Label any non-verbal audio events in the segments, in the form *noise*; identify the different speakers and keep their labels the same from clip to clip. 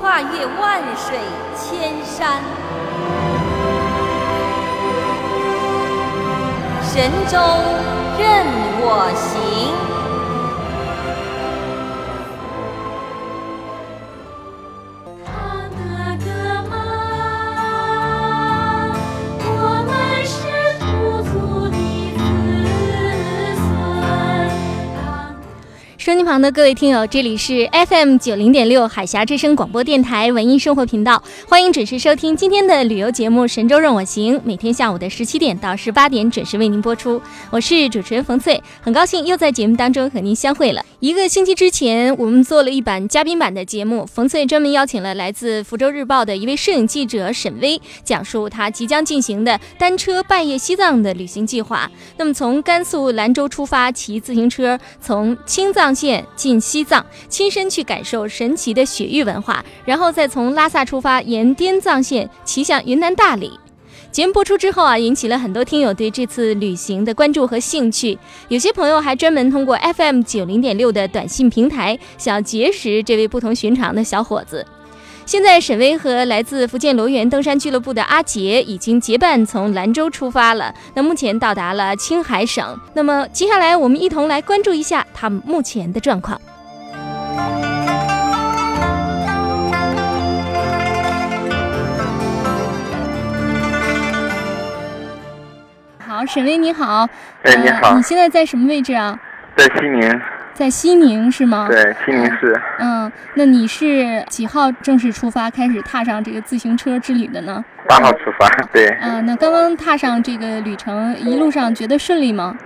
Speaker 1: 跨越万水千山，神州任我行。
Speaker 2: 旁的各位听友，这里是 FM 九零点六海峡之声广播电台文艺生活频道，欢迎准时收听今天的旅游节目《神州任我行》，每天下午的十七点到十八点准时为您播出。我是主持人冯翠，很高兴又在节目当中和您相会了。一个星期之前，我们做了一版嘉宾版的节目，冯翠专门邀请了来自福州日报的一位摄影记者沈巍，讲述他即将进行的单车半夜西藏的旅行计划。那么从甘肃兰州出发，骑自行车从青藏线进西藏，亲身去感受神奇的雪域文化，然后再从拉萨出发，沿滇藏线骑向云南大理。节目播出之后啊，引起了很多听友对这次旅行的关注和兴趣。有些朋友还专门通过 FM 九零点六的短信平台，想要结识这位不同寻常的小伙子。现在，沈巍和来自福建罗源登山俱乐部的阿杰已经结伴从兰州出发了。那目前到达了青海省。那么接下来，我们一同来关注一下他们目前的状况。好，沈巍你好。
Speaker 3: 哎你好
Speaker 2: 呃你现在在什么位置啊？
Speaker 3: 在西宁，
Speaker 2: 在西宁是吗？。
Speaker 3: 对，西宁市。
Speaker 2: 嗯，那你是几号正式出发，开始踏上这个自行车之旅的呢？
Speaker 3: 八号出发，对，
Speaker 2: 嗯，那刚刚踏上这个旅程，一路上觉得顺利吗？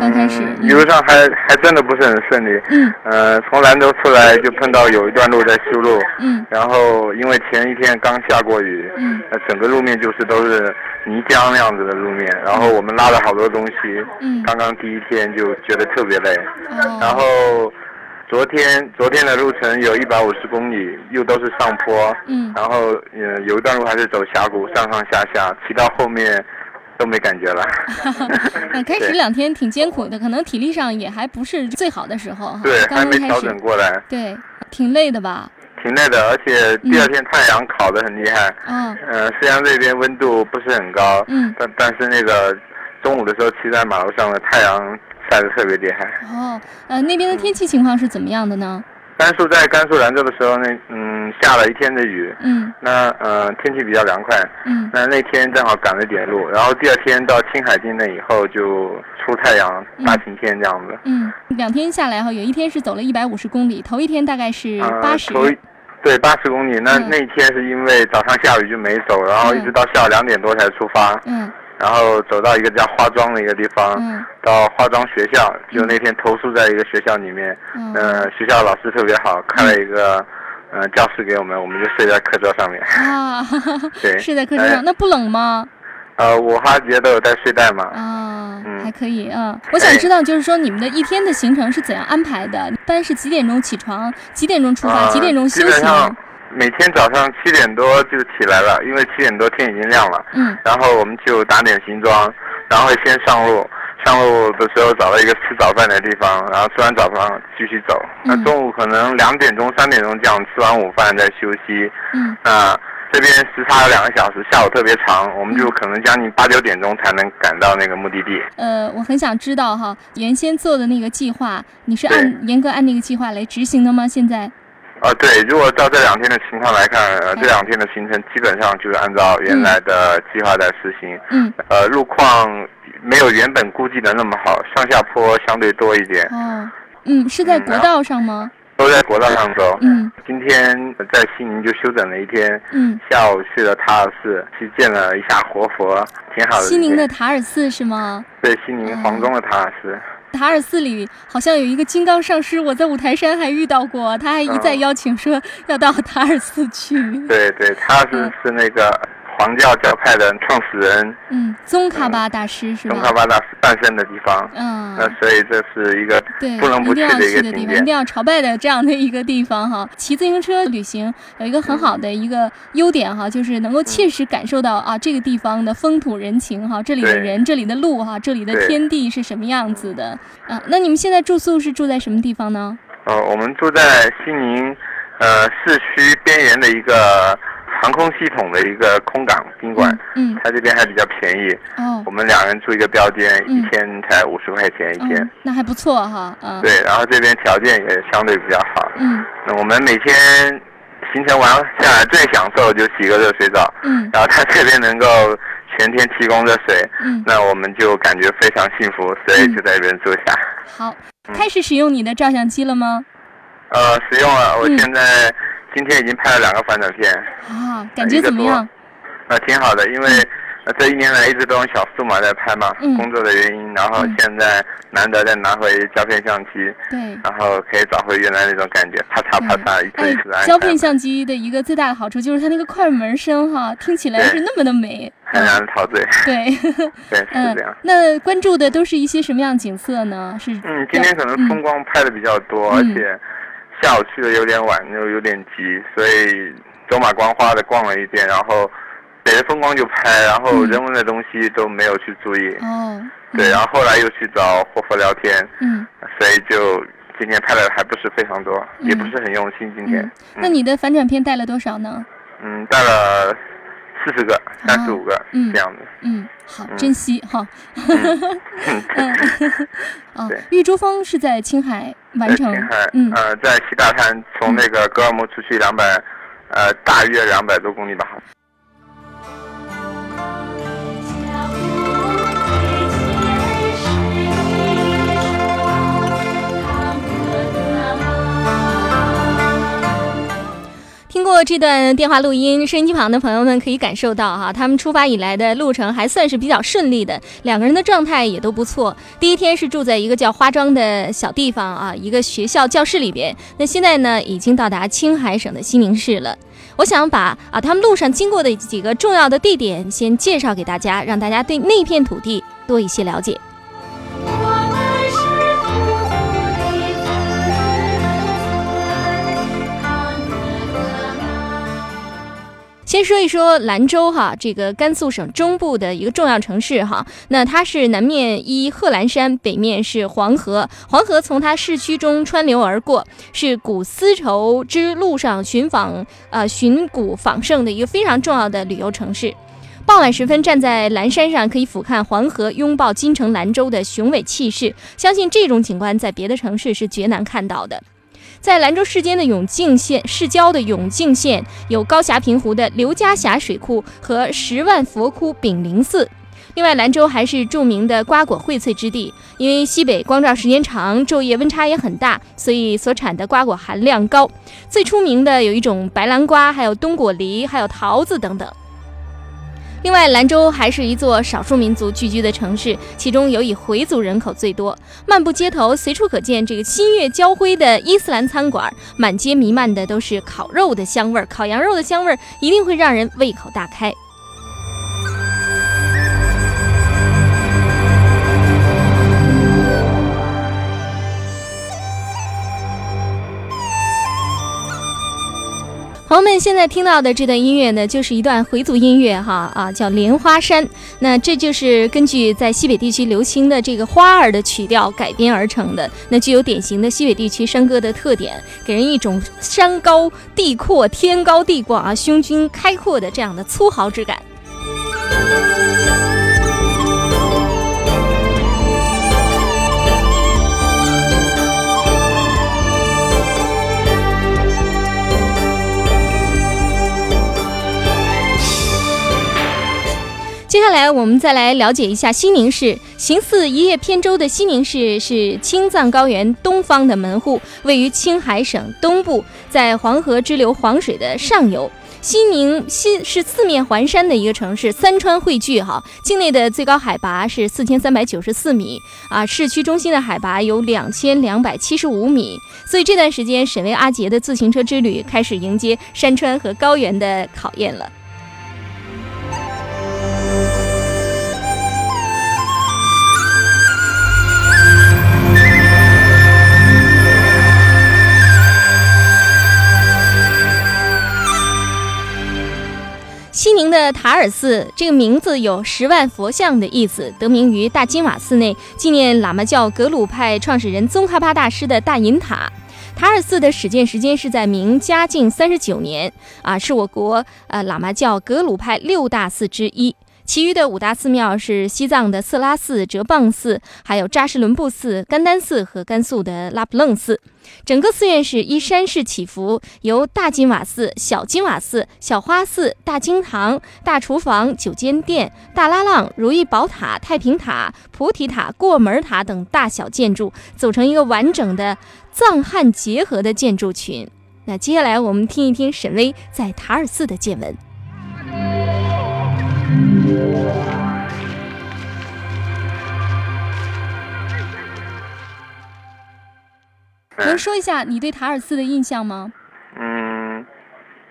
Speaker 2: 刚开始，
Speaker 3: 嗯一路上还还真的不是很顺利。
Speaker 2: 嗯。
Speaker 3: 呃，从兰州出来就碰到有一段路在修路，
Speaker 2: 嗯。
Speaker 3: 然后因为前一天刚下过雨，
Speaker 2: 嗯。
Speaker 3: 呃，整个路面就是都是泥浆那样子的路面，然后我们拉了好多东西，
Speaker 2: 嗯，
Speaker 3: 刚刚第一天就觉得特别累，
Speaker 2: 哦，
Speaker 3: 然后昨天昨天的路程有一百五十公里，又都是上坡，
Speaker 2: 嗯。
Speaker 3: 然后呃有一段路还是走峡谷，上上下下，骑到后面都没感觉了。
Speaker 2: 那 *laughs* *laughs* 开始两天挺艰苦的，可能体力上也还不是最好的时候。
Speaker 3: 对，
Speaker 2: 刚刚开
Speaker 3: 还没调整
Speaker 2: 始，
Speaker 3: 过来，
Speaker 2: 对，挺累的吧？
Speaker 3: 挺累的，而且第二天太阳烤得很厉害。
Speaker 2: 嗯，
Speaker 3: 呃，虽然这边温度不是很高，
Speaker 2: 嗯，
Speaker 3: 但但是那个中午的时候骑在马路上的太阳晒得特别厉害。
Speaker 2: 哦，呃，那边的天气情况是怎么样的呢？
Speaker 3: 甘肃在甘肃兰州的时候，那嗯下了一天的雨，
Speaker 2: 嗯。
Speaker 3: 那呃天气比较凉快，
Speaker 2: 嗯。
Speaker 3: 那那天正好赶了点路，然后第二天到青海境内以后就出太阳，
Speaker 2: 嗯。
Speaker 3: 大晴天这样子。
Speaker 2: 嗯，两天下来哈，有一天是走了一百五十公里，头一天大概是
Speaker 3: 呃
Speaker 2: 八十。
Speaker 3: 头一对，八十公里。那、
Speaker 2: 嗯。
Speaker 3: 那一天是因为早上下雨就没走，然后一直到下午两点多才出发，
Speaker 2: 嗯
Speaker 3: 然后走到一个叫化妆的一个地方，
Speaker 2: 嗯
Speaker 3: 到化妆学校，就那天投诉在一个学校里面，
Speaker 2: 嗯。
Speaker 3: 呃，学校老师特别好，开了一个。呃，教室给我们，我们就睡在课桌上面。
Speaker 2: 啊，*laughs*
Speaker 3: 对
Speaker 2: 睡在课桌上，
Speaker 3: 哎
Speaker 2: 那不冷吗？
Speaker 3: 呃，我和阿杰都有带睡袋嘛。
Speaker 2: 啊，
Speaker 3: 嗯
Speaker 2: 还可以啊。*laughs* 我想知道，就是说你们的一天的行程是怎样安排的？一般是几点钟起床？几点钟出发？
Speaker 3: 呃
Speaker 2: 几点钟休
Speaker 3: 基本
Speaker 2: 息？
Speaker 3: 每天早上七点多就起来了，因为七点多天已经亮了。
Speaker 2: 嗯
Speaker 3: 然后我们就打点行装，然后先上路。上路的时候找到一个吃早饭的地方，然后吃完早饭继续走。那
Speaker 2: 嗯
Speaker 3: 中午可能两点钟、三点钟这样吃完午饭再休息。
Speaker 2: 嗯
Speaker 3: 那这边时差有两个小时，下午特别长，我们就可能将近八九点钟才能赶到那个目的地。
Speaker 2: 呃，我很想知道哈，原先做的那个计划，你是按严格按那个计划来执行的吗？现在？
Speaker 3: 呃，对，如果照这两天的情况来看，呃，这两天的行程基本上就是按照原来的计划在实行。
Speaker 2: 嗯，
Speaker 3: 呃，路况没有原本估计的那么好，上下坡相对多一点，
Speaker 2: 哦，嗯，是在国道上吗？
Speaker 3: 都在国道上走。
Speaker 2: 嗯
Speaker 3: 今天在西宁就休整了一天，
Speaker 2: 嗯，
Speaker 3: 下午去了塔尔寺，去见了一下活佛，挺好的。
Speaker 2: 西宁的塔尔寺是吗？
Speaker 3: 对西宁黄忠的塔尔寺。
Speaker 2: 塔尔寺里好像有一个金刚上师，我在五台山还遇到过，他还一再邀请说要到塔尔寺去。
Speaker 3: 对对，塔尔寺
Speaker 2: 嗯
Speaker 3: 是那个黄教教派的创始人
Speaker 2: 嗯，宗喀巴大师是吧？
Speaker 3: 宗喀巴大师诞生的地方。
Speaker 2: 嗯，
Speaker 3: 那所以这是一个
Speaker 2: 对，
Speaker 3: 不能不
Speaker 2: 一定要
Speaker 3: 的一个
Speaker 2: 去的地方，一定。要朝拜的这样的一个地方哈。骑自行车旅行有一个很好的一个优点哈，就是能够切实感受到啊这个地方的风土人情哈，这里的人、这里的路哈，这里的天地是什么样子的啊？那你们现在住宿是住在什么地方呢？
Speaker 3: 呃，我们住在西宁，呃，市区边缘的一个航空系统的一个空港宾馆，
Speaker 2: 嗯
Speaker 3: 它这边还比较便宜。
Speaker 2: 哦
Speaker 3: 我们两人住一个标间，
Speaker 2: 嗯
Speaker 3: 一天才五十块钱一天。
Speaker 2: 嗯，那还不错哈嗯
Speaker 3: 对，然后这边条件也相对比较好。
Speaker 2: 嗯
Speaker 3: 那我们每天行程完下来最享受就洗个热水澡，
Speaker 2: 嗯
Speaker 3: 然后他这边能够全天提供热水，
Speaker 2: 嗯，
Speaker 3: 那我们就感觉非常幸福，所以就在这边住下。
Speaker 2: 好，开始使用你的照相机了吗？
Speaker 3: 呃，使用了，我
Speaker 2: 嗯
Speaker 3: 现在今天已经拍了两个反转片，
Speaker 2: 啊，感觉怎么样？
Speaker 3: 呃，挺好的，因为呃这一年来一直都用小数码在拍嘛，
Speaker 2: 嗯
Speaker 3: 工作的原因，然后
Speaker 2: 嗯
Speaker 3: 现在难得再拿回胶片相机，
Speaker 2: 对。
Speaker 3: 然后可以找回原来那种感觉，啪嚓啪嚓，一次
Speaker 2: 哎
Speaker 3: 一次的按，
Speaker 2: 胶片相机的一个最大的好处就是它那个快门声哈，听起来是那么的美。
Speaker 3: 很让人陶醉，
Speaker 2: 对，*laughs*
Speaker 3: 对，是
Speaker 2: 嗯
Speaker 3: 这样。，
Speaker 2: 那关注的都是一些什么样的景色呢？是
Speaker 3: 嗯，今天可能风光拍的比较多，
Speaker 2: 嗯
Speaker 3: 而且下午去的有点晚，又有点急，所以走马观花的逛了一遍，然后北的风光就拍，然后
Speaker 2: 嗯
Speaker 3: 人文的东西都没有去注意。
Speaker 2: 哦，
Speaker 3: 对，然后后来又去找霍佛聊天，
Speaker 2: 嗯
Speaker 3: 所以就今天拍的还不是非常多，
Speaker 2: 嗯
Speaker 3: 也不是很用心。今天
Speaker 2: 嗯，，那你的反转片带了多少呢？
Speaker 3: 嗯带了四十个、三十五个、
Speaker 2: 嗯
Speaker 3: 这样子。
Speaker 2: 嗯，好，
Speaker 3: 嗯
Speaker 2: 珍惜哈。嗯，*laughs* 哦
Speaker 3: 对，
Speaker 2: 玉珠峰是在青海完
Speaker 3: 在
Speaker 2: 成
Speaker 3: 青海，，
Speaker 2: 嗯
Speaker 3: 呃，在西大滩，从那个格尔木出去两百，呃，大约两百多公里吧。
Speaker 2: 通过这段电话录音，收音机旁的朋友们可以感受到哈，他们出发以来的路程还算是比较顺利的，两个人的状态也都不错。第一天是住在一个叫花庄的小地方啊，一个学校教室里边。那现在呢，已经到达青海省的西宁市了。我想把啊他们路上经过的几个重要的地点先介绍给大家，让大家对那片土地多一些了解。先说一说兰州哈，这个甘肃省中部的一个重要城市哈。那它是南面依贺兰山，北面是黄河，黄河从它市区中穿流而过，是古丝绸之路上寻访呃寻古访胜的一个非常重要的旅游城市。傍晚时分，站在蓝山上，可以俯瞰黄河拥抱金城兰州的雄伟气势。相信这种景观在别的城市是绝难看到的。在兰州市间的永靖县市郊的永靖县，有高峡平湖的刘家峡水库和十万佛窟炳灵寺。另外，兰州还是著名的瓜果荟萃之地，因为西北光照时间长，昼夜温差也很大，所以所产的瓜果含量高。最出名的有一种白兰瓜，还有冬果梨，还有桃子等等。另外，兰州还是一座少数民族聚居的城市，其中尤以回族人口最多。漫步街头，随处可见这个新月交辉的伊斯兰餐馆，满街弥漫的都是烤肉的香味儿，烤羊肉的香味儿一定会让人胃口大开。友们现在听到的这段音乐呢，就是一段回族音乐哈啊，叫《莲花山》。那这就是根据在西北地区流行的这个花儿的曲调改编而成的，那具有典型的西北地区山歌的特点，给人一种山高地阔、天高地广啊、胸襟开阔的这样的粗豪之感。接下来我们再来了解一下西宁市，形似一叶扁舟的西宁市是青藏高原东方的门户，位于青海省东部，在黄河支流黄水的上游。西宁西是四面环山的一个城市，三川汇聚哈。境内的最高海拔是四千三百九十四米啊，市区中心的海拔有两千两百七十五米。所以这段时间，沈巍阿杰的自行车之旅开始迎接山川和高原的考验了。西宁的塔尔寺这个名字有十万佛像的意思，得名于大金瓦寺内纪念喇嘛教格鲁派创始人宗喀巴大师的大银塔。塔尔寺的始建时间是在明嘉靖三十九年，啊，是我国呃喇嘛教格鲁派六大寺之一。其余的五大寺庙是西藏的色拉寺、哲蚌寺，还有扎什伦布寺、甘丹寺和甘肃的拉卜楞寺。整个寺院是依山势起伏，由大金瓦寺、小金瓦寺、小花寺、大经堂、大厨房、九间殿、大拉浪、如意宝塔、太平塔、菩提塔、过门塔等大小建筑组成一个完整的藏汉结合的建筑群。那接下来我们听一听沈巍在塔尔寺的见闻。能说一下你对塔尔寺的印象吗？
Speaker 3: 嗯，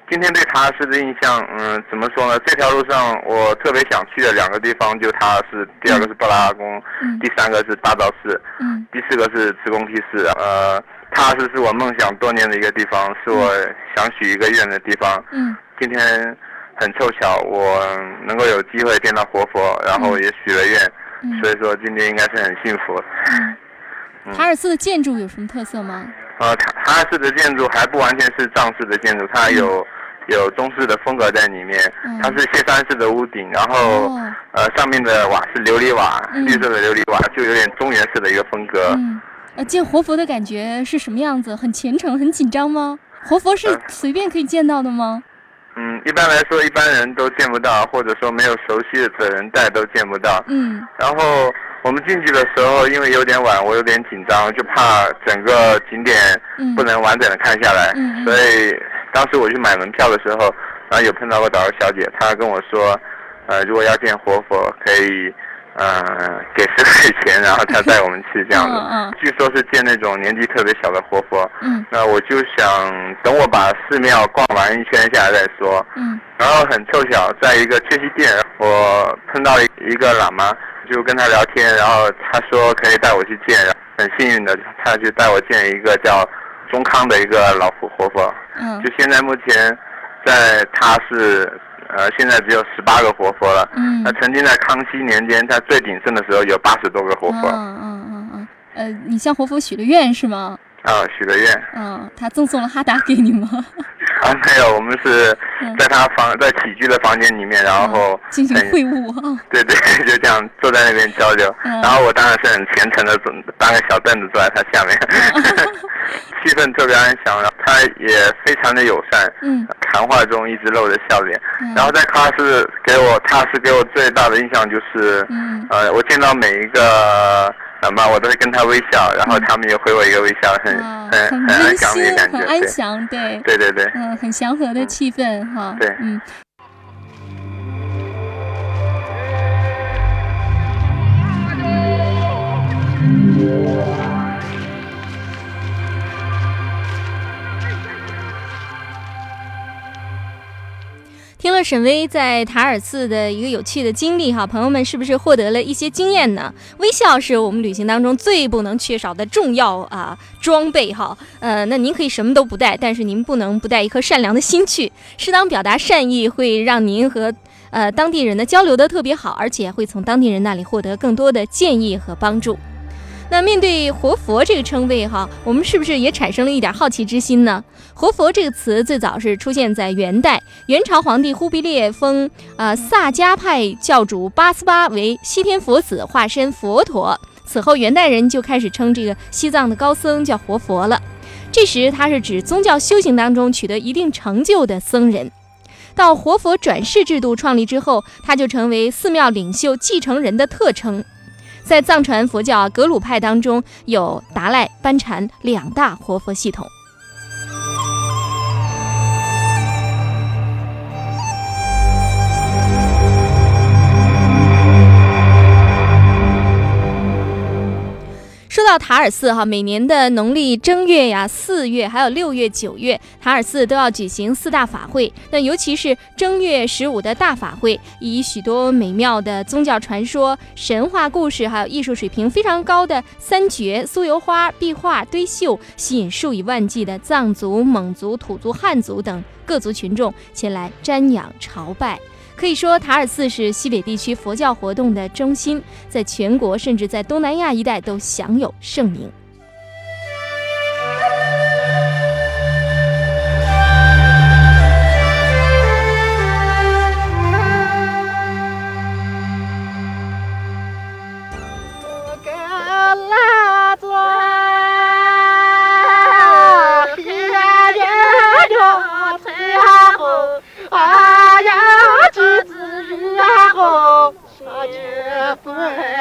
Speaker 3: 今天对塔尔寺的印象，嗯，怎么说呢？这条路上我特别想去的两个地方就塔尔寺，第二个是布拉拉宫，
Speaker 2: 嗯
Speaker 3: 第三个是大昭寺，
Speaker 2: 嗯
Speaker 3: 第四个是慈公梯寺。呃，塔尔寺是我梦想多年的一个地方，是我想许一个愿的地方。
Speaker 2: 嗯
Speaker 3: 今天很凑巧，我能够有机会见到活佛，然后也许了愿，
Speaker 2: 嗯
Speaker 3: 所以说今天应该是很幸福。
Speaker 2: 嗯。塔尔寺的建筑有什么特色吗？
Speaker 3: 呃，塔塔尔寺的建筑还不完全是藏式的建筑，它有、有中式的风格在里面。
Speaker 2: 嗯
Speaker 3: 它是歇山式的屋顶，然后、
Speaker 2: 哦
Speaker 3: 呃上面的瓦是琉璃瓦，
Speaker 2: 嗯
Speaker 3: 绿色的琉璃瓦，就有点中原式的一个风格。
Speaker 2: 嗯，呃，见活佛的感觉是什么样子？很虔诚，很紧张吗？活佛是
Speaker 3: 呃
Speaker 2: 随便可以见到的吗？
Speaker 3: 嗯，一般来说一般人都见不到，或者说没有熟悉的人带都见不到。
Speaker 2: 嗯。
Speaker 3: 然后我们进去的时候，因为有点晚，我有点紧张，就怕整个景点
Speaker 2: 嗯。
Speaker 3: 不能完整的看下来，
Speaker 2: 嗯嗯。
Speaker 3: 所以当时我去买门票的时候，然后有碰到过导游小姐，她跟我说，呃，如果要见活佛，可以，呃，给十块钱，然后他带我们去这样的。
Speaker 2: 嗯嗯
Speaker 3: 据说是见那种年纪特别小的活佛，
Speaker 2: 嗯
Speaker 3: 那我就想等我把寺庙逛完一圈下来再说。
Speaker 2: 嗯
Speaker 3: 然后很凑巧，在一个缺席店，我碰到一个喇嘛，就跟他聊天，然后他说可以带我去见，很幸运的，他就带我见一个叫中康的一个老活活佛。
Speaker 2: 嗯
Speaker 3: 就现在目前，在他是呃现在只有十八个活佛了。
Speaker 2: 嗯
Speaker 3: 那曾经在康熙年间，他最鼎盛的时候有八十多个活佛
Speaker 2: 嗯。嗯嗯嗯，呃，你向活佛许了愿是吗？
Speaker 3: 啊，许个愿。
Speaker 2: 嗯，他赠送了哈达给你吗？
Speaker 3: 啊，没有，我们是
Speaker 2: 嗯
Speaker 3: 在他房在起居的房间里面，然后
Speaker 2: 嗯进行会晤啊。
Speaker 3: 对对，*laughs* 就这样坐在那边交流。
Speaker 2: 嗯
Speaker 3: 然后我当然是很虔诚的坐搬个小凳子坐在他下面，*laughs* 气氛特别安详，然后他也非常的友善，
Speaker 2: 嗯
Speaker 3: 谈话中一直露着笑脸。
Speaker 2: 嗯
Speaker 3: 然后在喀什给我，喀什给我最大的印象就是，
Speaker 2: 嗯
Speaker 3: 呃，我见到每一个喇嘛，我都会跟他微笑，然后他们也回我一个微笑，很
Speaker 2: 嗯，
Speaker 3: 很安
Speaker 2: 温馨，
Speaker 3: 详的感觉，
Speaker 2: 很安
Speaker 3: 对
Speaker 2: 详，对。
Speaker 3: 对对对。
Speaker 2: 嗯，很祥和的气氛哈。
Speaker 3: 对
Speaker 2: 嗯。沈巍在塔尔寺的一个有趣的经历哈，朋友们是不是获得了一些经验呢？微笑是我们旅行当中最不能缺少的重要啊装备哈。呃，那您可以什么都不带，但是您不能不带一颗善良的心去。适当表达善意，会让您和呃当地人的交流的特别好，而且会从当地人那里获得更多的建议和帮助。那面对活佛这个称谓哈，我们是不是也产生了一点好奇之心呢？活佛这个词最早是出现在元代，元朝皇帝忽必烈封呃萨迦派教主八思巴为西天佛子，化身佛陀。此后，元代人就开始称这个西藏的高僧叫活佛了。这时，他是指宗教修行当中取得一定成就的僧人。到活佛转世制度创立之后，他就成为寺庙领袖继承人的特称。在藏传佛教格鲁派当中，有达赖、班禅两大活佛系统。塔尔寺哈，每年的农历正月呀、四月，还有六月、九月，塔尔寺都要举行四大法会。那尤其是正月十五的大法会，以许多美妙的宗教传说、神话故事，还有艺术水平非常高的三绝、酥油花、壁画、堆绣，吸引数以万计的藏族、蒙族、土族、汉族等各族群众前来瞻仰朝拜。可以说，塔尔寺是西北地区佛教活动的中心，在全国甚至在东南亚一带都享有盛名。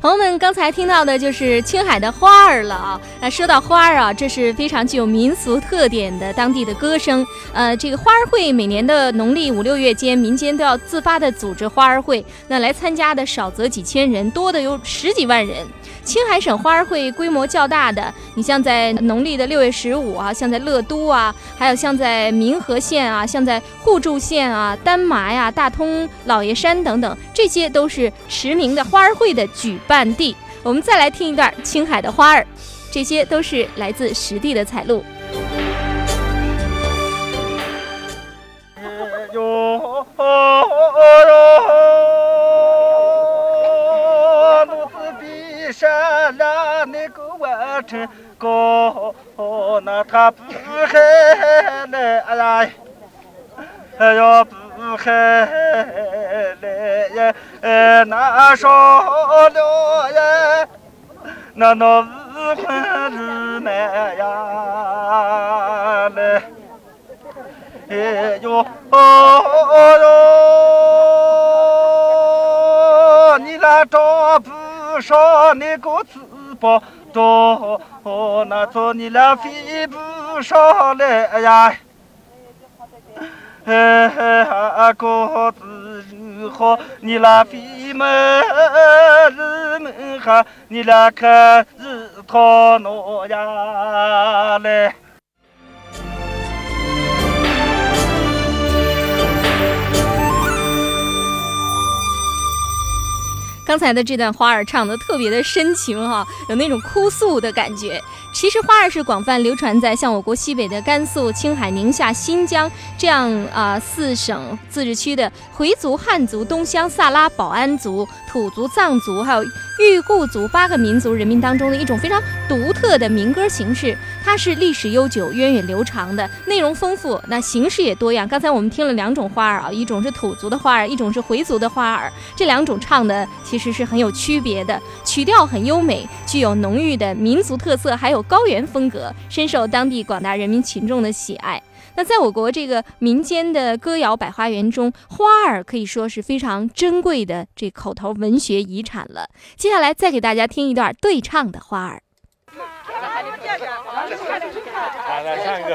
Speaker 2: 朋友们，刚才听到的就是青海的花儿了啊！那说到花儿啊，这是非常具有民俗特点的当地的歌声。呃，这个花儿会每年的农历五六月间，民间都要自发的组织花儿会，那来参加的少则几千人，多的有十几万人。青海省花儿会规模较大的，你像在农历的六月十五啊，像在乐都啊，还有像在民和县啊，像在互助县啊、丹麻呀、大通老爷山等等，这些都是驰名的花儿会的举半地。我们再来听一段青海的花儿，这些都是来自实地的采录。
Speaker 4: 哟哟，不还来哎呀，哎呀不还来呀，哎那少了呀，那那五分日来呀来。哎呦哦哟，你那找不上那个字包多，那做你那飞不上来呀。阿哥子如好，你那飞么日门哈，你那
Speaker 2: 刚才的这段花儿唱的特别的深情哈，有那种哭诉的感觉。其实花儿是广泛流传在像我国西北的甘肃、青海、宁夏、新疆这样啊四省自治区的回族、汉族、东乡、萨拉、保安族、土族、藏族，还有裕固族八个民族人民当中的一种非常独特的民歌形式。它是历史悠久、源远流长的，内容丰富，那形式也多样。刚才我们听了两种花儿啊，一种是土族的花儿，一种是回族的花儿。这两种唱的其实是很有区别的，曲调很优美，具有浓郁的民族特色，还有高原风格，深受当地广大人民群众的喜爱。那在我国这个民间的歌谣百花园中，花儿可以说是非常珍贵的这口头文学遗产了。接下来再给大家听一段对唱的花儿。
Speaker 4: 来来唱一个。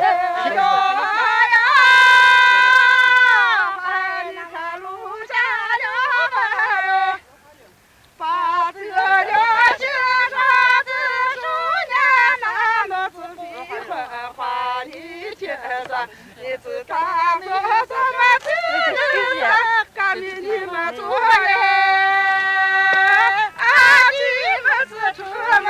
Speaker 4: 你知道我怎么去了？赶紧你们做人，啊，你们是出门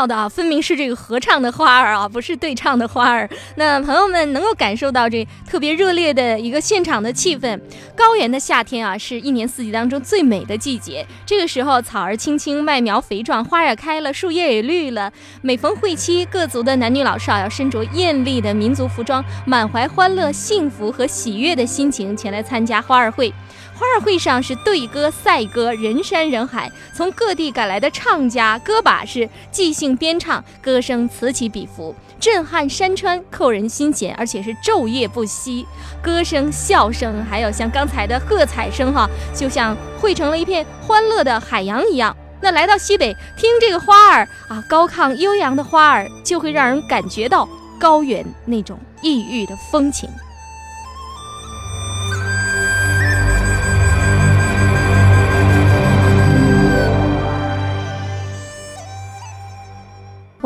Speaker 2: 到的啊，分明是这个合唱的花儿啊，不是对唱的花儿。那朋友们能够感受到这特别热烈的一个现场的气氛。高原的夏天啊，是一年四季当中最美的季节。这个时候，草儿青青，麦苗肥壮，花儿开了，树叶也绿了。每逢会期，各族的男女老少要身着艳丽的民族服装，满怀欢乐、幸福和喜悦的心情前来参加花儿会。花儿会上是对歌赛歌，人山人海，从各地赶来的唱家、歌把是即兴编唱，歌声此起彼伏，震撼山川，扣人心弦，而且是昼夜不息。歌声、笑声，还有像刚才的喝彩声，哈，就像汇成了一片欢乐的海洋一样。那来到西北听这个花儿啊，高亢悠扬的花儿，就会让人感觉到高原那种异域的风情。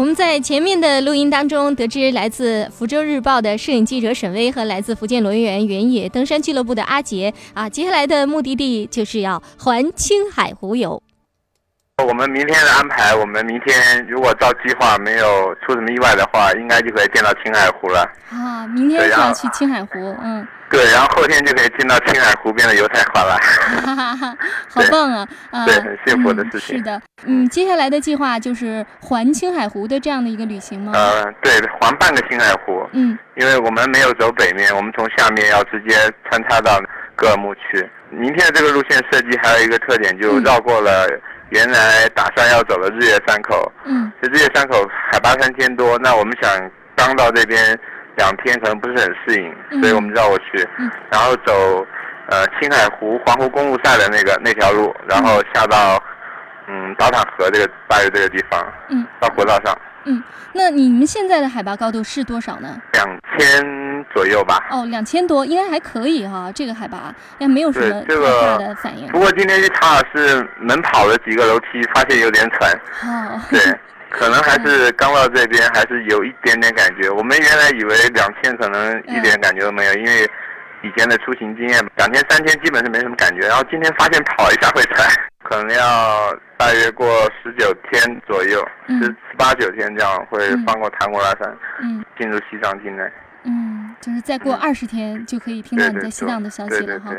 Speaker 2: 我们在前面的录音当中得知，来自福州日报的摄影记者沈威和来自福建罗源原野登山俱乐部的阿杰啊，接下来的目的地就是要环青海湖游。
Speaker 3: 我们明天的安排，我们明天如果照计划没有出什么意外的话，应该就可以见到青海湖了。
Speaker 2: 啊，明天就要去青海湖，嗯。
Speaker 3: 对，然后后天就可以进到青海湖边的油菜花了。
Speaker 2: 哈哈哈，好棒啊！*laughs* 啊，
Speaker 3: 对，很幸福的事情。
Speaker 2: 是的，嗯，接下来的计划就是环青海湖的这样的一个旅行吗？
Speaker 3: 呃，对，环半个青海湖。
Speaker 2: 嗯，
Speaker 3: 因为我们没有走北面，我们从下面要直接穿插到格尔木去。明天的这个路线设计还有一个特点，就绕过了原来打算要走的日月山口。
Speaker 2: 嗯，
Speaker 3: 这日月山口海拔三千多，那我们想刚到这边。两天可能不是很适应，所以我们绕过去，然后走，呃，青海湖环湖公路赛的那个那条路，然后下到，嗯，达坦河这个大约这个地方，
Speaker 2: 嗯，
Speaker 3: 到国道上。
Speaker 2: 嗯，那你们现在的海拔高度是多少呢？
Speaker 3: 两千左右吧。
Speaker 2: 哦，两千多，应该还可以哈，这个海拔也没有什么太大的反应。
Speaker 3: 不过今天去查尔是门跑了几个楼梯，发现有点喘。
Speaker 2: 哦。
Speaker 3: 对。可能还是刚到这边，还是有一点点感觉。我们原来以为两天可能一点感觉都没有，因为以前的出行经验，两天三天基本是没什么感觉。然后今天发现跑一下会喘，*laughs* 可能要大约过十九天左右，十十八九天这样会翻过唐古拉山，
Speaker 2: 嗯，
Speaker 3: 进入西藏境内。
Speaker 2: 嗯，就是再过二十天就可以听到你在西藏的消息了哈。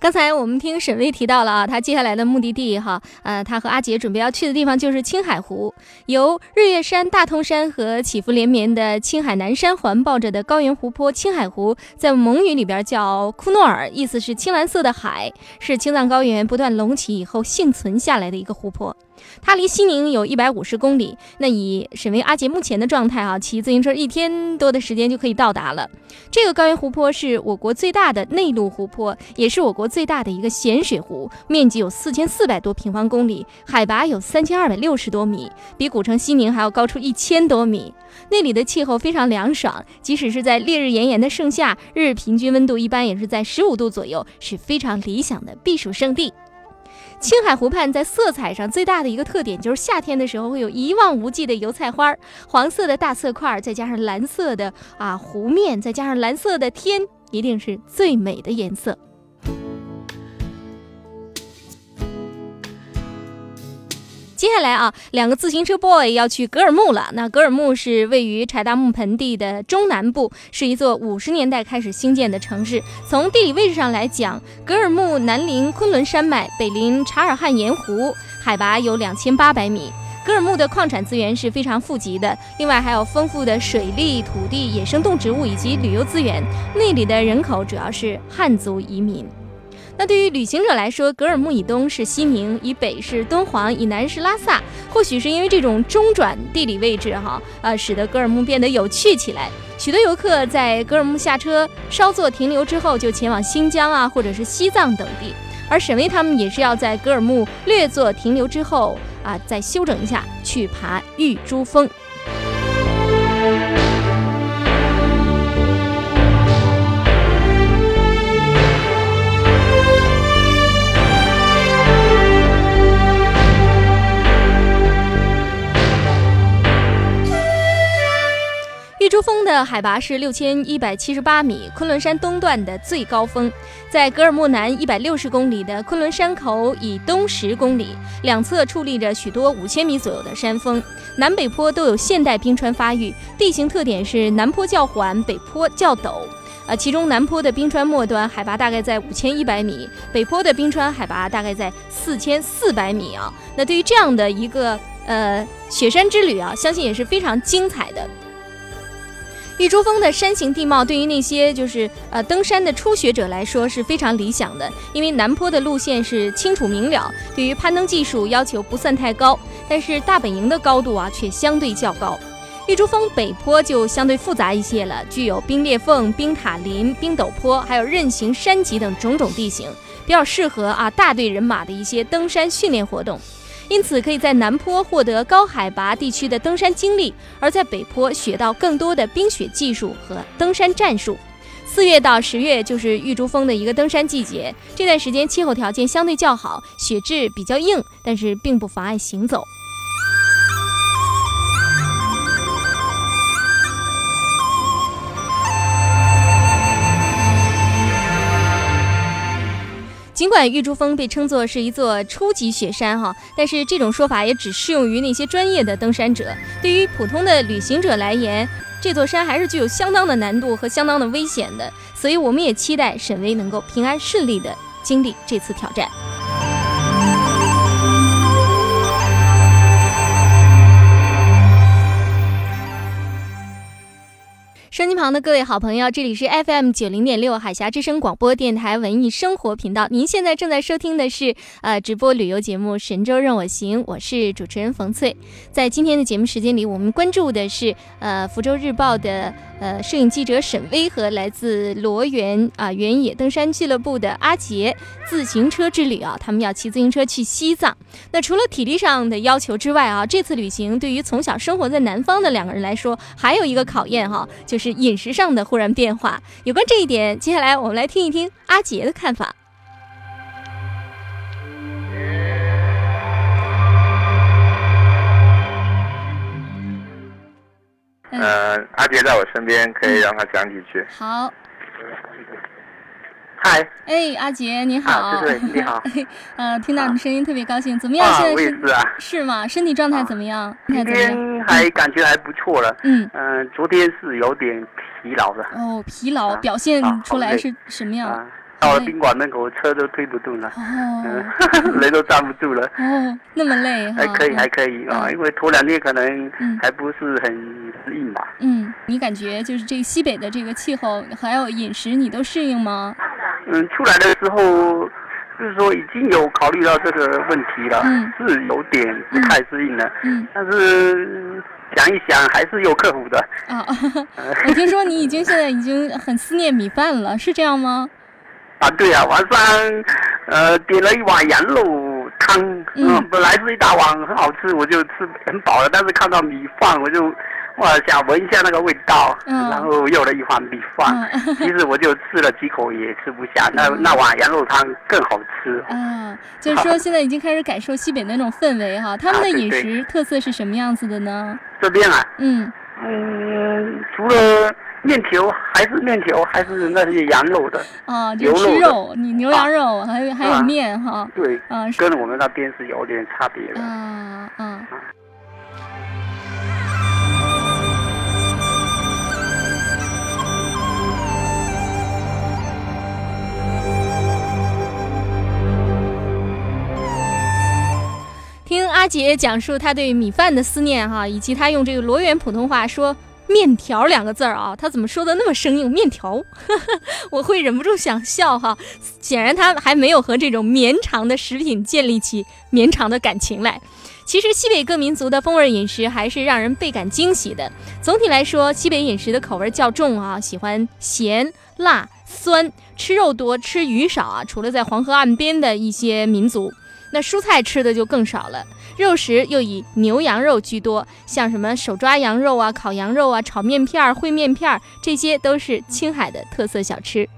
Speaker 2: 刚才我们听沈巍提到了啊，他接下来的目的地哈，呃，他和阿杰准备要去的地方就是青海湖，由日月山、大通山和起伏连绵的青海南山环抱着的高原湖泊——青海湖，在蒙语里边叫库诺尔，意思是青蓝色的海，是青藏高原不断隆起以后幸存下来的一个湖泊。它离西宁有一百五十公里。那以沈巍阿杰目前的状态啊，骑自行车一天多的时间就可以到达了。这个高原湖泊是我国最大的内陆湖泊，也是我国最大的一个咸水湖，面积有四千四百多平方公里，海拔有三千二百六十多米，比古城西宁还要高出一千多米。那里的气候非常凉爽，即使是在烈日炎炎的盛夏，日平均温度一般也是在十五度左右，是非常理想的避暑胜地。青海湖畔在色彩上最大的一个特点就是夏天的时候会有一望无际的油菜花，黄色的大色块，再加上蓝色的啊湖面，再加上蓝色的天，一定是最美的颜色。接下来啊，两个自行车 boy 要去格尔木了。那格尔木是位于柴达木盆地的中南部，是一座五十年代开始兴建的城市。从地理位置上来讲，格尔木南临昆仑山脉，北临察尔汗盐湖，海拔有两千八百米。格尔木的矿产资源是非常富集的，另外还有丰富的水利、土地、野生动植物以及旅游资源。那里的人口主要是汉族移民。那对于旅行者来说，格尔木以东是西宁，以北是敦煌，以南是拉萨。或许是因为这种中转地理位置，哈，呃，使得格尔木变得有趣起来。许多游客在格尔木下车稍作停留之后，就前往新疆啊，或者是西藏等地。而沈巍他们也是要在格尔木略作停留之后啊，再休整一下，去爬玉珠峰。珠峰的海拔是六千一百七十八米，昆仑山东段的最高峰。在格尔木南一百六十公里的昆仑山口以东十公里，两侧矗立着许多五千米左右的山峰，南北坡都有现代冰川发育，地形特点是南坡较缓，北坡较陡。呃，其中南坡的冰川末端海拔大概在五千一百米，北坡的冰川海拔大概在四千四百米啊。那对于这样的一个呃雪山之旅啊，相信也是非常精彩的。玉珠峰的山形地貌对于那些就是呃登山的初学者来说是非常理想的，因为南坡的路线是清楚明了，对于攀登技术要求不算太高，但是大本营的高度啊却相对较高。玉珠峰北坡就相对复杂一些了，具有冰裂缝、冰塔林、冰陡坡，还有刃形山脊等种种地形，比较适合啊大队人马的一些登山训练活动。因此，可以在南坡获得高海拔地区的登山经历，而在北坡学到更多的冰雪技术和登山战术。四月到十月就是玉珠峰的一个登山季节，这段时间气候条件相对较好，雪质比较硬，但是并不妨碍行走。尽管玉珠峰被称作是一座初级雪山哈，但是这种说法也只适用于那些专业的登山者。对于普通的旅行者来言，这座山还是具有相当的难度和相当的危险的。所以，我们也期待沈巍能够平安顺利的经历这次挑战。收音机旁的各位好朋友，这里是 FM 九零点六海峡之声广播电台文艺生活频道。您现在正在收听的是呃直播旅游节目《神州任我行》，我是主持人冯翠。在今天的节目时间里，我们关注的是呃福州日报的呃摄影记者沈巍和来自罗源啊原野登山俱乐部的阿杰自行车之旅啊，他们要骑自行车去西藏。那除了体力上的要求之外啊，这次旅行对于从小生活在南方的两个人来说，还有一个考验哈，就是饮食上的忽然变化。有关这一点，接下来我们来听一听阿杰的看法。嗯，
Speaker 5: 呃，阿杰在我身边，可以让他讲几句。
Speaker 2: 好，
Speaker 5: 嗨，
Speaker 2: 哎，阿杰你好，
Speaker 5: 啊对对 *laughs* 你好
Speaker 2: 呃，听到你声音特别高兴，怎么样？
Speaker 5: 啊我也
Speaker 2: 现在
Speaker 5: 是啊
Speaker 2: 是吗？身体状态怎么样？
Speaker 5: 今？天还感觉还不错了。
Speaker 2: 嗯，
Speaker 5: 嗯、昨天是有点疲劳的。
Speaker 2: 哦，疲劳
Speaker 5: 啊
Speaker 2: 表现出来是什么样？
Speaker 5: 啊，到了宾馆门口，车都推不动了，
Speaker 2: 哦
Speaker 5: 嗯，*laughs* 人都站不住了。
Speaker 2: 哦，那么累？
Speaker 5: 还可以，还可以啊，
Speaker 2: 嗯
Speaker 5: 因为头两天可能
Speaker 2: 嗯
Speaker 5: 还不是很适应吧。
Speaker 2: 嗯，你感觉就是这个西北的这个气候还有饮食，你都适应吗？
Speaker 5: 嗯，出来的时候就是说已经有考虑到这个问题了，
Speaker 2: 嗯
Speaker 5: 是有点不太适应了，
Speaker 2: 嗯
Speaker 5: 但是想一想还是有克服的。
Speaker 2: 啊，*laughs* 我听说你已经现在已经很思念米饭了，是这样吗？
Speaker 5: 啊，对啊，晚上呃点了一碗羊肉汤，
Speaker 2: 嗯
Speaker 5: 嗯，本来是一大碗很好吃，我就吃很饱了，但是看到米饭我就哇想闻一下那个味道，
Speaker 2: 嗯
Speaker 5: 然后又了一碗米饭，
Speaker 2: 嗯
Speaker 5: 其实我就吃了几口也吃不下，那那碗羊肉汤更好吃。
Speaker 2: 嗯，就是说现在已经开始感受西北那种氛围哈。*laughs* 他们的饮食特色是什么样子的呢？
Speaker 5: 这边啊，
Speaker 2: 嗯，
Speaker 5: 嗯，除了面条还是面条，还是那些羊肉的，
Speaker 2: 啊，就吃
Speaker 5: 牛肉
Speaker 2: 你牛羊肉，还有还有
Speaker 5: 啊
Speaker 2: 面哈。
Speaker 5: 对，
Speaker 2: 啊，
Speaker 5: 跟我们那边是有点差别的。
Speaker 2: 啊啊。听阿杰讲述他对米饭的思念哈，以及他用这个罗源普通话说“面条”两个字儿啊，他怎么说的那么生硬？面条，*laughs* 我会忍不住想笑哈。显然他还没有和这种绵长的食品建立起绵长的感情来。其实西北各民族的风味饮食还是让人倍感惊喜的。总体来说，西北饮食的口味较重啊，喜欢咸、辣、酸，吃肉多，吃鱼少啊。除了在黄河岸边的一些民族，那蔬菜吃的就更少了。肉食又以牛羊肉居多，像什么手抓羊肉啊、烤羊肉啊、炒面片儿、烩面片儿，这些都是青海的特色小吃。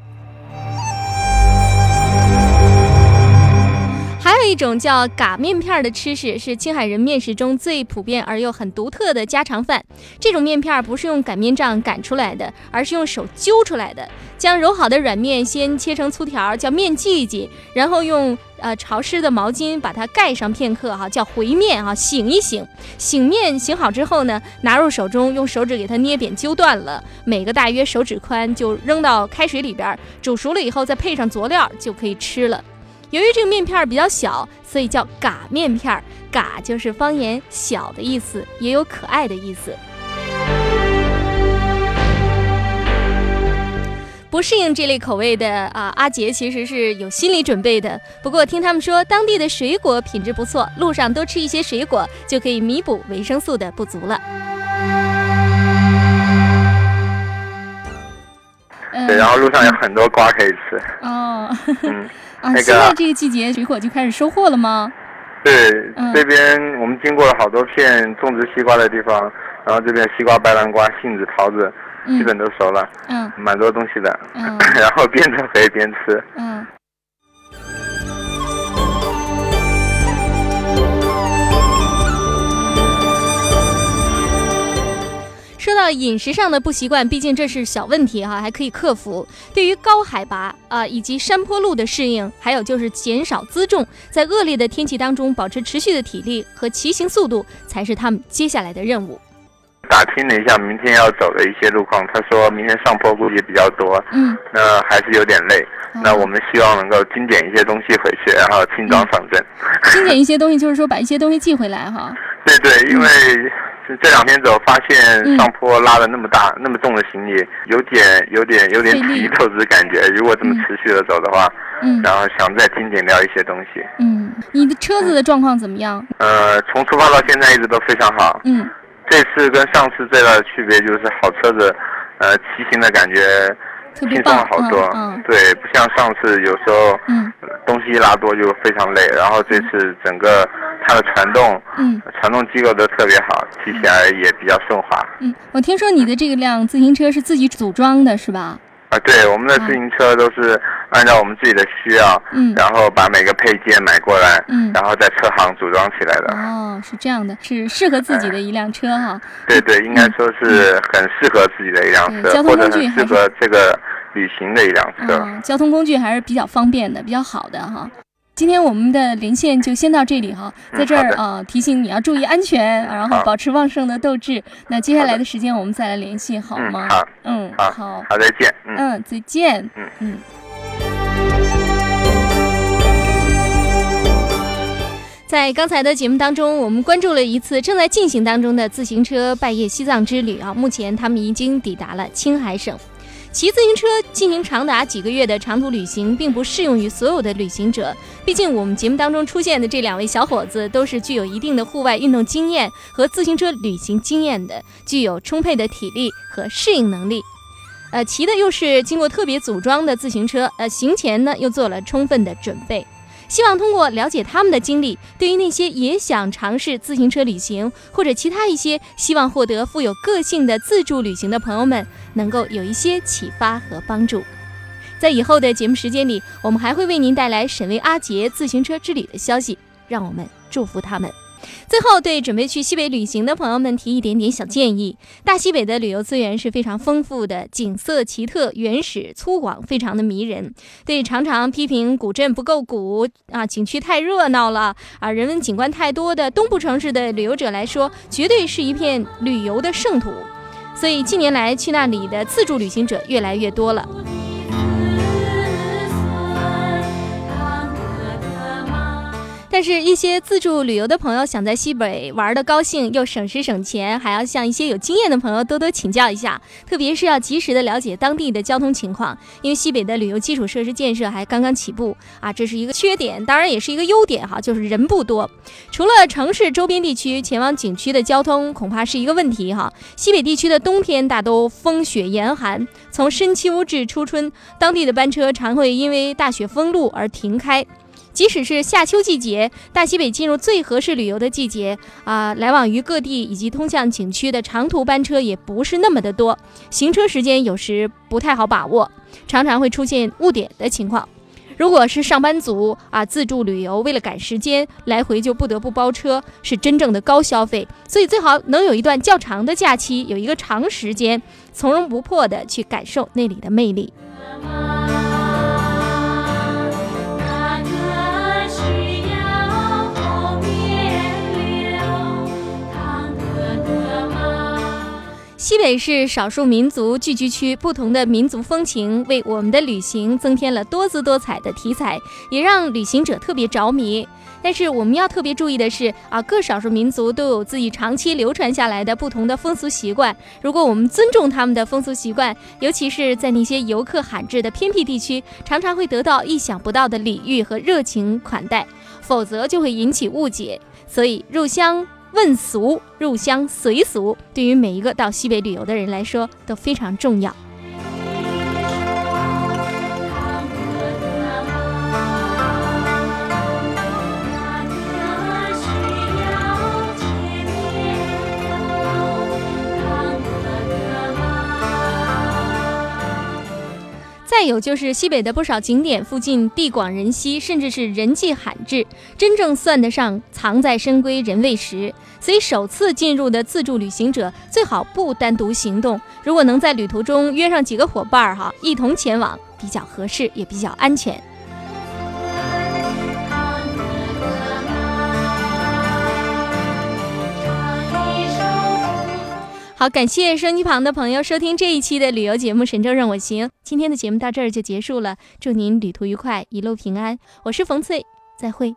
Speaker 2: 还有一种叫嘎面片的吃食，是青海人面食中最普遍而又很独特的家常饭。这种面片不是用擀面杖擀出来的，而是用手揪出来的。将揉好的软面先切成粗条，叫面剂剂，然后用呃潮湿的毛巾把它盖上片刻，哈，叫回面哈，醒一醒。醒面醒好之后呢，拿入手中，用手指给它捏扁揪断了，每个大约手指宽，就扔到开水里边，煮熟了以后再配上佐料就可以吃了。由于这个面片儿比较小，所以叫嘎面片儿。嘎就是方言“小”的意思，也有可爱的意思。不适应这类口味的啊，阿杰其实是有心理准备的。不过听他们说，当地的水果品质不错，路上多吃一些水果就可以弥补维生素的不足了。
Speaker 3: 对，然后路上有很多瓜可以吃。
Speaker 2: 哦，
Speaker 3: 嗯，
Speaker 2: 啊，
Speaker 3: 那个
Speaker 2: 现在这个季节水果就开始收获了吗？
Speaker 3: 对，
Speaker 2: 嗯
Speaker 3: 这边我们经过了好多片种植西瓜的地方，然后这边西瓜、白兰瓜、杏子、桃子基本都熟了，
Speaker 2: 嗯
Speaker 3: 蛮多东西的。
Speaker 2: 嗯 *laughs*
Speaker 3: 然后边增肥边吃。
Speaker 2: 嗯。到饮食上的不习惯，毕竟这是小问题哈，还可以克服。对于高海拔啊、以及山坡路的适应，还有就是减少辎重，在恶劣的天气当中保持持续的体力和骑行速度，才是他们接下来的任务。
Speaker 3: 打听了一下明天要走的一些路况，他说明天上坡估计比较多，
Speaker 2: 嗯，
Speaker 3: 那还是有点累。那我们希望能够精简一些东西回去，然后轻装上阵。*laughs*
Speaker 2: 精简一些东西，就是说把一些东西寄回来哈。
Speaker 3: 对对，因为是这两天走，发现
Speaker 2: 嗯
Speaker 3: 上坡拉的那么大、那么重的行李，有点、有点、有点
Speaker 2: 体力
Speaker 3: 透支感觉。如果这么
Speaker 2: 嗯
Speaker 3: 持续的走的话，
Speaker 2: 嗯
Speaker 3: 然后想再精简掉一些东西。
Speaker 2: 嗯，你的车子的状况怎么样？
Speaker 3: 呃，从出发到现在一直都非常好。
Speaker 2: 嗯
Speaker 3: 这次跟上次最大的区别就是好车子，呃，骑行的感觉
Speaker 2: 特别棒
Speaker 3: 了好多。
Speaker 2: 嗯嗯
Speaker 3: 对，不像上次有时候
Speaker 2: 嗯
Speaker 3: 呃东西一拉多就非常累，然后这次整个它的传动，
Speaker 2: 嗯
Speaker 3: 传动机构都特别好，骑起来也比较顺滑。
Speaker 2: 嗯，我听说你的这个辆自行车是自己组装的，是吧？
Speaker 3: 啊，对，我们的自行车都是按照我们自己的需要，
Speaker 2: 嗯
Speaker 3: 然后把每个配件买过来，
Speaker 2: 嗯
Speaker 3: 然后在车行组装起来的。
Speaker 2: 哦，是这样的，是适合自己的一辆车哈。
Speaker 3: 对对，应该说是很适合自己的一辆车，
Speaker 2: 交通
Speaker 3: 或者
Speaker 2: 工具
Speaker 3: 适合这个旅行的一辆车。
Speaker 2: 嗯，交通工具还是比较方便的，比较好的哈。今天我们的连线就先到这里哈，在这儿啊、提醒你要注意安全，然后保持旺盛的斗志。那接下来
Speaker 3: 的
Speaker 2: 的时间我们再来联系好吗？
Speaker 3: 嗯好
Speaker 2: 嗯，
Speaker 3: 好
Speaker 2: 好，
Speaker 3: 好，再见。嗯。
Speaker 2: 嗯，再见。
Speaker 3: 嗯
Speaker 2: 嗯。在刚才的节目当中，我们关注了一次正在进行当中的自行车拜谒西藏之旅啊。目前他们已经抵达了青海省。骑自行车进行长达几个月的长途旅行，并不适用于所有的旅行者。毕竟我们节目当中出现的这两位小伙子，都是具有一定的户外运动经验和自行车旅行经验的，具有充沛的体力和适应能力。呃，骑的又是经过特别组装的自行车，呃，行前呢又做了充分的准备。希望通过了解他们的经历，对于那些也想尝试自行车旅行，或者其他一些希望获得富有个性的自助旅行的朋友们，能够有一些启发和帮助。在以后的节目时间里，我们还会为您带来沈巍阿杰自行车之旅的消息，让我们祝福他们。最后，对准备去西北旅行的朋友们提一点点小建议：大西北的旅游资源是非常丰富的，景色奇特、原始、粗犷，非常的迷人。对常常批评古镇不够古啊，景区太热闹了啊，人文景观太多的东部城市的旅游者来说，绝对是一片旅游的圣土。所以近年来去那里的自助旅行者越来越多了。但是，一些自助旅游的朋友想在西北玩的高兴，又省时省钱，还要向一些有经验的朋友多多请教一下，特别是要及时的了解当地的交通情况，因为西北的旅游基础设施建设还刚刚起步啊，这是一个缺点，当然也是一个优点哈，就是人不多。除了城市周边地区，前往景区的交通恐怕是一个问题哈。西北地区的冬天大都风雪严寒，从深秋至初春，当地的班车常会因为大雪封路而停开。即使是夏秋季节，大西北进入最合适旅游的季节啊、来往于各地以及通向景区的长途班车也不是那么的多，行车时间有时不太好把握，常常会出现误点的情况。如果是上班族啊，自助旅游为了赶时间，来回就不得不包车，是真正的高消费。所以最好能有一段较长的假期，有一个长时间，从容不迫的去感受那里的魅力。西北是少数民族聚居区，不同的民族风情为我们的旅行增添了多姿多彩的题材，也让旅行者特别着迷。但是我们要特别注意的是啊，各少数民族都有自己长期流传下来的不同的风俗习惯。如果我们尊重他们的风俗习惯，尤其是在那些游客罕至的偏僻地区，常常会得到意想不到的礼遇和热情款待，否则就会引起误解。所以入乡问俗、入乡随俗，对于每一个到西北旅游的人来说都非常重要。再有就是西北的不少景点附近地广人稀，甚至是人迹罕至，真正算得上藏在深闺人未识。所以首次进入的自助旅行者最好不单独行动，如果能在旅途中约上几个伙伴儿哈，一同前往比较合适，也比较安全。好，感谢收音机旁的朋友收听这一期的旅游节目《神州任我行》。今天的节目到这儿就结束了，祝您旅途愉快，一路平安。我是冯翠，再会。